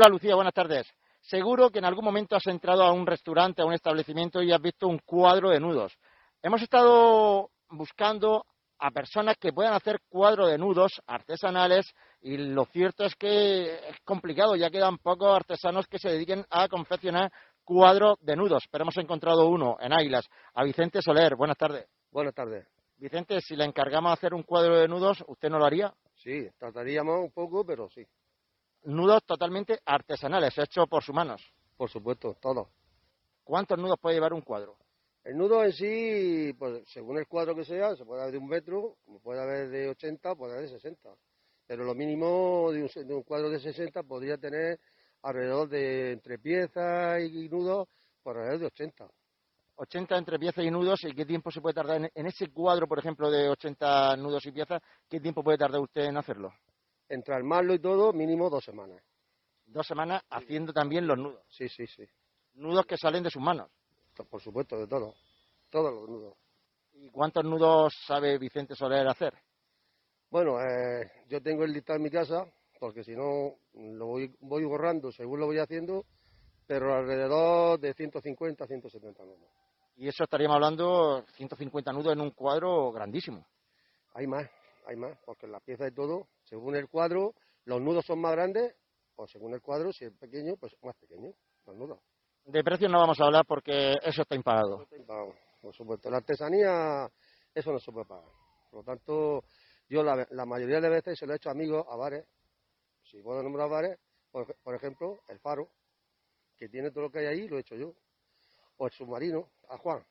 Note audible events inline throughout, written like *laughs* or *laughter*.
Hola Lucía, buenas tardes. Seguro que en algún momento has entrado a un restaurante, a un establecimiento y has visto un cuadro de nudos. Hemos estado buscando a personas que puedan hacer cuadros de nudos artesanales y lo cierto es que es complicado, ya quedan pocos artesanos que se dediquen a confeccionar cuadros de nudos, pero hemos encontrado uno en Águilas, a Vicente Soler. Buenas tardes. Buenas tardes. Vicente, si le encargamos hacer un cuadro de nudos, ¿usted no lo haría? Sí, trataríamos un poco, pero sí. Nudos totalmente artesanales, hechos por sus manos. Por supuesto, todos. ¿Cuántos nudos puede llevar un cuadro? El nudo en sí, pues según el cuadro que sea, se puede haber de un metro, puede haber de 80, puede haber de 60. Pero lo mínimo de un, cuadro de 60 podría tener alrededor de entre piezas y nudos, por alrededor de 80. 80 entre piezas y nudos, ¿y qué tiempo se puede tardar en, en, ese cuadro, por ejemplo, de 80 nudos y piezas? ¿Qué tiempo puede tardar usted en hacerlo? Entre armarlo y todo, mínimo dos semanas. Dos semanas haciendo también los nudos. Sí, sí, sí. Nudos que salen de sus manos. Por supuesto, de todo. Todos los nudos. ¿Y cuántos nudos sabe Vicente Soler hacer? Bueno, eh, yo tengo el listado en mi casa, porque si no lo voy, voy borrando según lo voy haciendo, pero alrededor de 150 170 nudos. Y eso estaríamos hablando 150 nudos en un cuadro grandísimo. Hay más, hay más, porque la pieza de todo, según el cuadro, los nudos son más grandes, o según el cuadro, si es pequeño, pues más pequeño, los nudos. De precios no vamos a hablar porque eso está impagado. Eso está impagado, por supuesto. La artesanía, eso no se puede pagar. Por lo tanto, yo la, la mayoría de veces se lo he hecho a amigos a bares. Si puedo nombrar bares, por, por, ejemplo, el Faro, que tiene todo lo que hay ahí, lo he hecho yo. O el submarino, a Juan.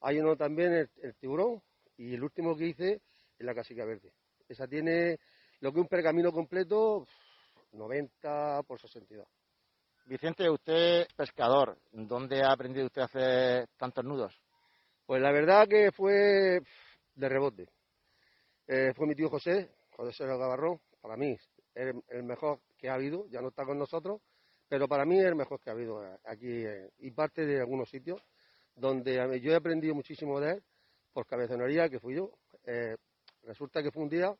Hay uno también, el, el tiburón, y el último que hice es la casica verde. Esa tiene lo que un pergamino completo, 90 por 62. Vicente, usted es pescador. ¿Dónde ha aprendido usted a hacer tantos nudos? Pues la verdad que fue de rebote. Eh, fue mi tío José, José Sergio Gavarrón, para mí el, el, mejor que ha habido, ya no está con nosotros, pero para mí es el mejor que ha habido aquí eh, y parte de algunos sitios donde yo he aprendido muchísimo de él por cabezonería, que fui yo. Eh, resulta que fue un día,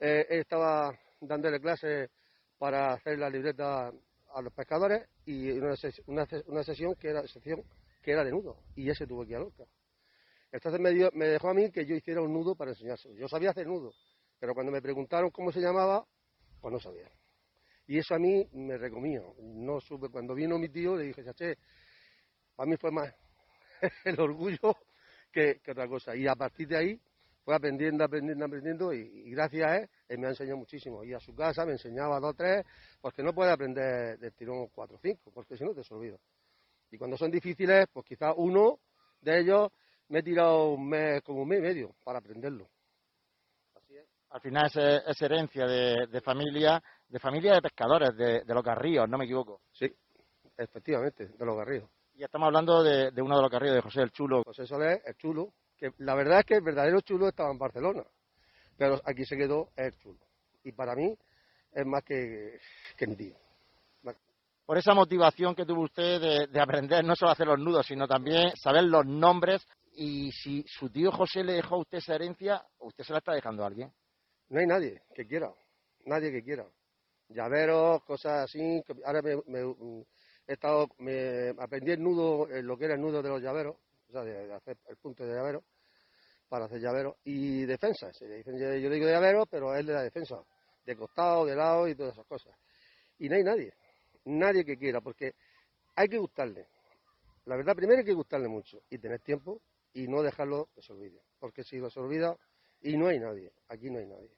eh, estaba dándole clases para hacer la libreta a los pescadores y una, ses una, sesión que era sesión que era de nudo y ese tuvo que ir a Lorca. Entonces me, dio, me, dejó a mí que yo hiciera un nudo para enseñárselo. Yo sabía hacer nudo, pero cuando me preguntaron cómo se llamaba, pues no sabía. Y eso a mí me recomió. No supe. Cuando vino mi tío le dije, chaché, para mí fue más *laughs* el orgullo que, que, otra cosa. Y a partir de ahí fue aprendiendo, aprendiendo, aprendiendo y, y gracias a él, él me ha enseñado muchísimo. Y a su casa me enseñaba dos, tres, porque no puede aprender del tirón cuatro o cinco, porque si no te se olvida. Y cuando son difíciles, pues quizás uno de ellos me he tirado un mes, como un mes y medio para aprenderlo. Así es. Al final es, es herencia de, de, familia, de familia de pescadores, de, de, los garríos, no me equivoco. Sí, efectivamente, de los garríos. Y estamos hablando de, de uno de los garríos, de José el Chulo. José Soler, el Chulo, que la verdad es que el verdadero Chulo estaba en Barcelona, pero aquí se quedó el Chulo. Y para mí es más que, que mi tío por esa motivación que tuvo usted de, de, aprender no solo a hacer los nudos, sino también saber los nombres. Y si su tío José le dejó a usted esa herencia, ¿usted se la está dejando a alguien? No hay nadie que quiera, nadie que quiera. Llaveros, cosas así. Ahora me, me, he estado, me aprendí el nudo, lo que era el nudo de los llaveros, o sea, de, hacer el punto de llavero, para hacer llaveros. Y defensa, le yo, yo digo llavero, pero es de la defensa, de costado, de lado y todas esas cosas. Y no hay nadie nadie que quiera, porque hay que gustarle. La verdad, primero hay que gustarle mucho y tener tiempo y no dejarlo que se olvide, porque si lo se olvida y no hay nadie, aquí no hay nadie.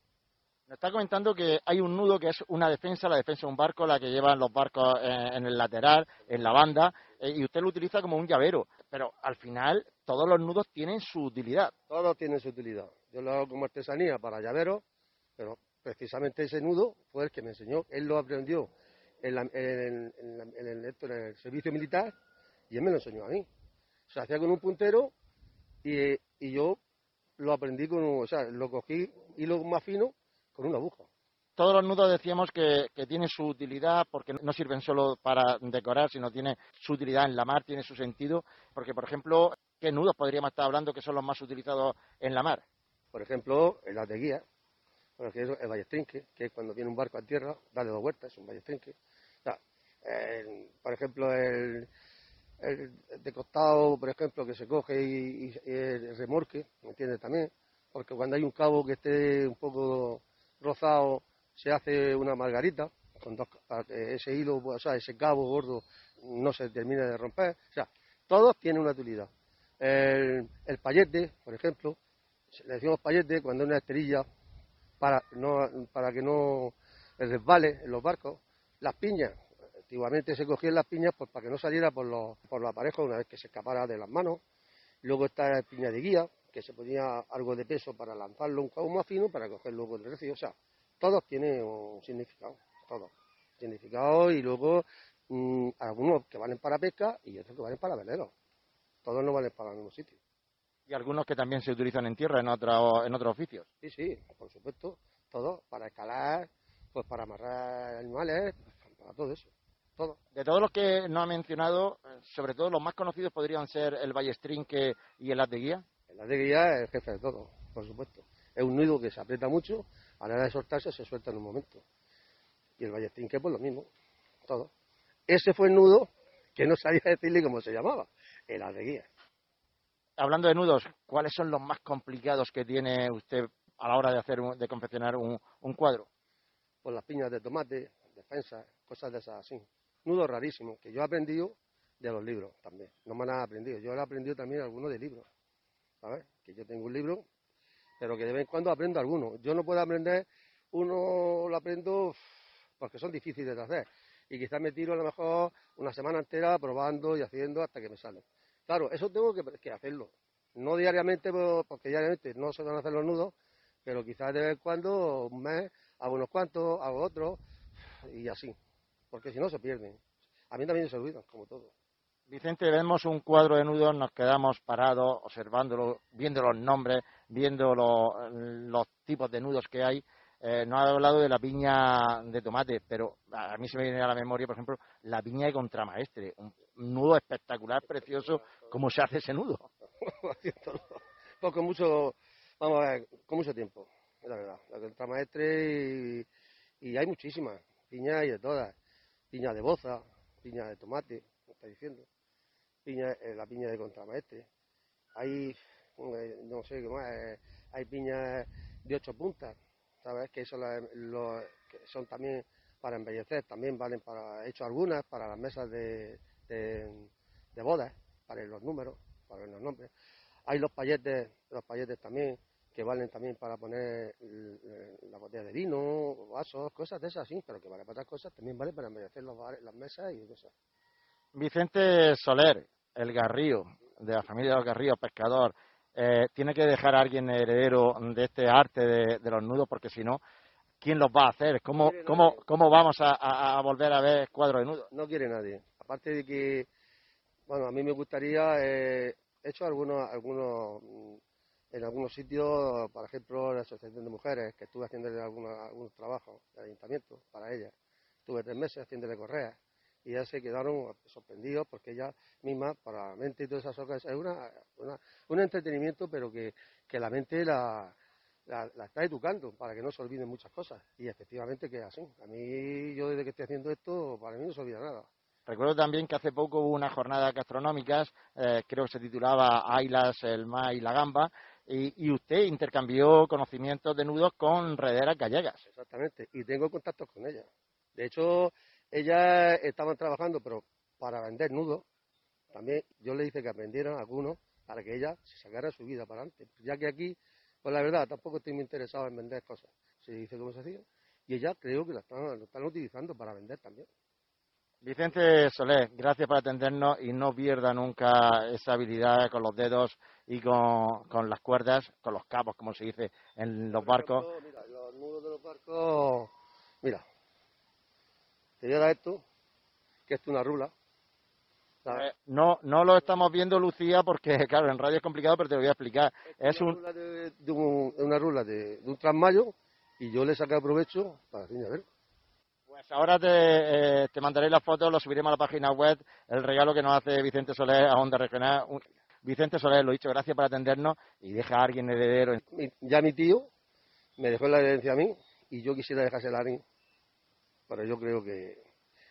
Me está comentando que hay un nudo que es una defensa, la defensa de un barco, la que llevan los barcos en, en el lateral, en la banda, eh, y usted lo utiliza como un llavero, pero al final todos los nudos tienen su utilidad. Todos tienen su utilidad. Yo lo hago como artesanía para llaveros, pero precisamente ese nudo fue el que me enseñó, él lo aprendió en, la, el, servicio militar y él me lo enseñó a mí. Se hacía con un puntero y, y yo lo aprendí con, o sea, lo cogí hilo más fino con una aguja. Todos los nudos decíamos que, que tienen su utilidad porque no sirven solo para decorar, sino tiene su utilidad en la mar, tiene su sentido. Porque, por ejemplo, ¿qué nudos podríamos estar hablando que son los más utilizados en la mar? Por ejemplo, el de guía, porque es el ballestrinque, que es cuando viene un barco a tierra, dale dos vueltas, es un ballestrinque. O sea, por ejemplo, el, de costado, por ejemplo, que se coge y el remorque, ¿me entiendes? También, porque cuando hay un cabo que esté un poco rozado, se hace una margarita, con dos, que ese hilo, o sea, ese cabo gordo no se termine de romper. O sea, todos tienen una utilidad. El, el payete, por ejemplo, le decimos payete cuando es una esterilla para, no, para que no resbale en los barcos. Las piñas, antiguamente se cogían las piñas pues, para que no saliera por los, por aparejos una vez que se escapara de las manos. Luego está la piña de guía, que se ponía algo de peso para lanzarlo un más fino para cogerlo con el recio. O sea, todos tienen un significado, todos. Significado y luego mm, algunos que valen para pesca y otros que valen para velero. Todos no valen para el mismo sitio. Y algunos que también se utilizan en tierra en, otro, en otros oficios. Sí, sí, por supuesto, todo, para escalar, pues para amarrar animales, para todo eso, todo. De todos los que no ha mencionado, sobre todo los más conocidos podrían ser el ballestrinque y el haz de guía. El haz de guía es el jefe de todo, por supuesto. Es un nudo que se aprieta mucho, a la hora de soltarse se suelta en un momento. Y el ballestrinque, pues lo mismo, todo. Ese fue el nudo que no sabía decirle cómo se llamaba, el haz de guía. Hablando de nudos, ¿cuáles son los más complicados que tiene usted a la hora de hacer de confeccionar un, un cuadro? Pues las piñas de tomate, defensas, cosas de esas así. Nudos rarísimos, que yo he aprendido de los libros también. No me han aprendido, yo he aprendido también algunos de libros. ¿Sabes? Que yo tengo un libro, pero que de vez en cuando aprendo algunos. Yo no puedo aprender, uno lo aprendo porque son difíciles de hacer. Y quizás me tiro a lo mejor una semana entera probando y haciendo hasta que me sale. Claro, eso tengo que, hacerlo. No diariamente, po- porque diariamente no se van a hacer los nudos, pero quizás de vez en cuando, un mes, hago unos cuantos, hago otros, y así. Porque si no se pierden. A mí también se olvidan, como todo. Vicente, vemos un cuadro de nudos, nos quedamos parados observándolo, viendo los nombres, viendo lo- los tipos de nudos que hay. Eh, no ha hablado de la piña de tomate, pero a mí se me viene a la memoria, por ejemplo, la piña de contramaestre. Un nudo espectacular, precioso. ¿Cómo se hace ese nudo? *laughs* Pues con mucho, vamos a ver, con mucho tiempo, la verdad. La contramaestre y, hay muchísimas, piñas y de todas. Piña de boza, piña de tomate, está diciendo. Piña, eh, la piña de contramaestre. Hay, eh, no sé qué más, eh, hay piñas de ocho puntas, ¿sabes? Que son, las- los- que son también para embellecer, también valen para, he hecho algunas para las mesas de, de, bodas, para los números, para los nombres. Hay los payetes, los payetes también, que valen también para poner la botella de vino, vasos, cosas de esas, sí, pero que vale para otras cosas, también vale para embellecer los bares- las mesas y cosas. Vicente Soler, el Garrío, de la familia de los Garríos, pescador, eh, tiene que dejar a alguien heredero de este arte de, de los nudos, porque si no, ¿quién los va a hacer? ¿Cómo, Quiere cómo, vamos a, a- a volver a ver cuadros de nudos? No quiere nadie. Aparte de que, bueno, a mí me gustaría, eh, he hecho algunos, algunos, mm, en algunos sitios, por ejemplo, la Asociación de Mujeres, que estuve haciéndole algunos, algunos trabajos de ayuntamiento para ellas. Estuve tres meses haciéndole correas y ellas se quedaron sorprendidos porque ellas mismas, para la mente y todas esas cosas, es una, una- un entretenimiento, pero que, que la mente la, la, la está educando para que no se olviden muchas cosas. Y efectivamente que es así. A mí, yo desde que estoy haciendo esto, para mí no se olvida nada. Recuerdo también que hace poco hubo unas jornadas gastronómicas, eh, creo que se titulaba Ailas, el mar y la gamba, y, y usted intercambió conocimientos de nudos con rederas gallegas. Exactamente. Y tengo contactos con ellas. De hecho, ellas estaban trabajando, pero para vender nudos. También yo le hice que aprendieran algunos para que ellas se sacaran su vida para adelante. Ya que aquí, pues la verdad, tampoco estoy muy interesado en vender cosas. Se dice cómo se hacía. Y ellas creo que lo están, lo están utilizando para vender también. Vicente Soler, gracias por atendernos y no pierda nunca esa habilidad con los dedos y con, con las cuerdas, con los cabos, como se dice en los Por barcos. ejemplo, mira, los nudos de los barcos. Te voy a dar esto, que es una rula. Eh, no, no lo estamos viendo, Lucía, porque, *laughs* claro, en radio es complicado, pero te lo voy a explicar. Es una un, rula de, de un- una rula de, de un trasmayo y yo le saqué provecho para decirme, a ver, Pues ahora te, eh, te mandaré las fotos, lo subiremos a la página web, el regalo que nos hace Vicente Soler a Onda Regional. Un- Vicente Soler, lo he dicho, gracias por atendernos y deja a alguien heredero. ya mi tío me dejó la herencia a mí y yo quisiera dejársela a mí, pero yo creo que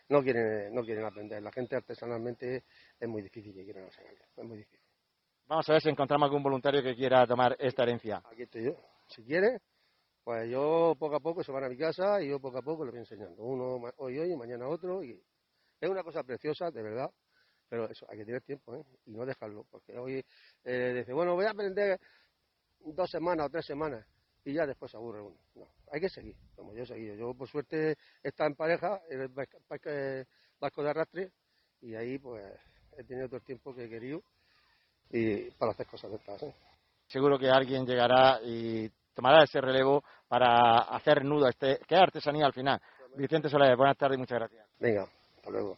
no quieren, no quieren aprender. La gente artesanalmente es muy difícil que quieran enseñarle, es muy difícil. Vamos a ver si encontramos algún voluntario que quiera tomar esta herencia. Aquí estoy yo. Si quiere, pues yo poco a poco se van a mi casa y yo poco a poco les voy enseñando. Uno hoy hoy, mañana otro. y Es una cosa preciosa, de verdad, pero eso, hay que tener tiempo ¿eh? y no dejarlo. Porque hoy eh, dice, bueno, voy a aprender dos semanas o tres semanas y ya después se aburre uno. No, hay que seguir, como yo he seguido. Yo, por suerte, he estado en pareja, en el barco- de arrastre, y ahí pues he tenido todo el tiempo que he querido y para hacer cosas de estas. ¿eh? Seguro que alguien llegará y tomará ese relevo para hacer nudo, este, que es artesanía al final. Vicente Soler, buenas tardes y muchas gracias. Venga, hasta luego.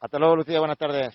Hasta luego, Lucía, buenas tardes.